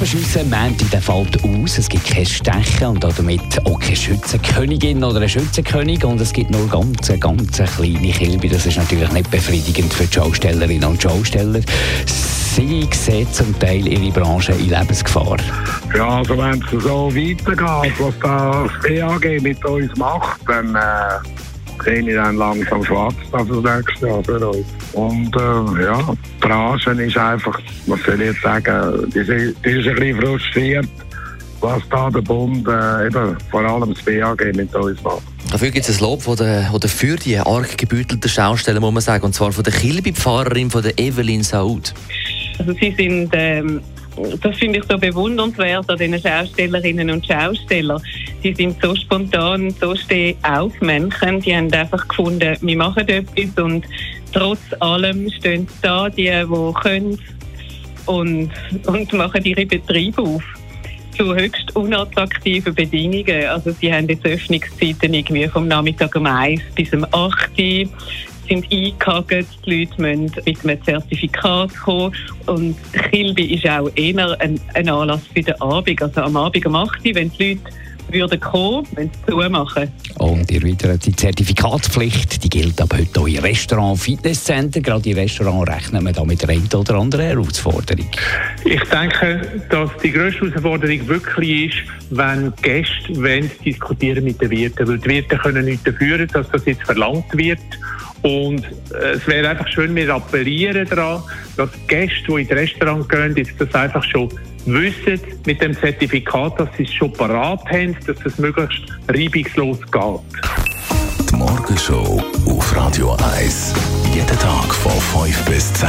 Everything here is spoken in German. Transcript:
Die Knabenschüsse Mänti, der fällt aus. Es gibt kein Stechen und damit auch keine Schützenkönigin oder einen Schützenkönig. Und es gibt nur ganz, ganz kleine Kilbe. Das ist natürlich nicht befriedigend für die Schaustellerinnen und Schausteller. Sie sehen zum Teil ihre Branche in Lebensgefahr. Ja, also wenn es so weitergeht, was das BAG mit uns macht, dann äh, ich dann langsam schwarz auf das nächste Jahr für uns. Und äh, ja, die Branche ist einfach, was soll ich jetzt sagen, die, sind- die ist ein bisschen frustriert, was da der Bund, äh, eben vor allem das BAG mit uns macht. Dafür gibt es ein Lob von der, oder für die arg gebütelten Schausteller, muss man sagen, und zwar von der Kilby-Pfarrerin, von der Evelyn Saud. Also sie sind, ähm, das finde ich so bewundernswert an diesen Schaustellerinnen und Schaustellern. Die sind so spontan, so stehaufmännchen. Die haben einfach gefunden, wir machen etwas und trotz allem stehen sie da, die, die können und, und machen ihre Betriebe auf zu höchst unattraktiven Bedingungen. Also sie haben jetzt Öffnungszeiten irgendwie vom Nachmittag um 1 bis um 8 Uhr sind eingehakt, die Leute müssen mit einem Zertifikat kommen und Kilby ist auch eher ein, ein Anlass für den Abend. Also am Abend um 8 Uhr, wenn die Leute würden kommen, wenn sie zumachen. Und ihr erweitert die Zertifikatspflicht, die gilt aber heute auch in Restaurants, Fitnesscenter. Gerade in Restaurants rechnen wir da mit der einen oder anderen Herausforderung. Ich denke, dass die grösste Herausforderung wirklich ist, wenn Gäste wollen, diskutieren mit den Wirten. Weil die Wirte können nicht dafür, dass das jetzt verlangt wird. Und äh, es wäre einfach schön, wir appellieren daran, dass Gäste, die ins Restaurant gehen, jetzt das einfach schon wissen mit dem Zertifikat, dass sie es schon parat haben, dass es möglichst reibungslos geht. Die Morgenshow auf Radio 1. Jeden Tag von 5 bis 10.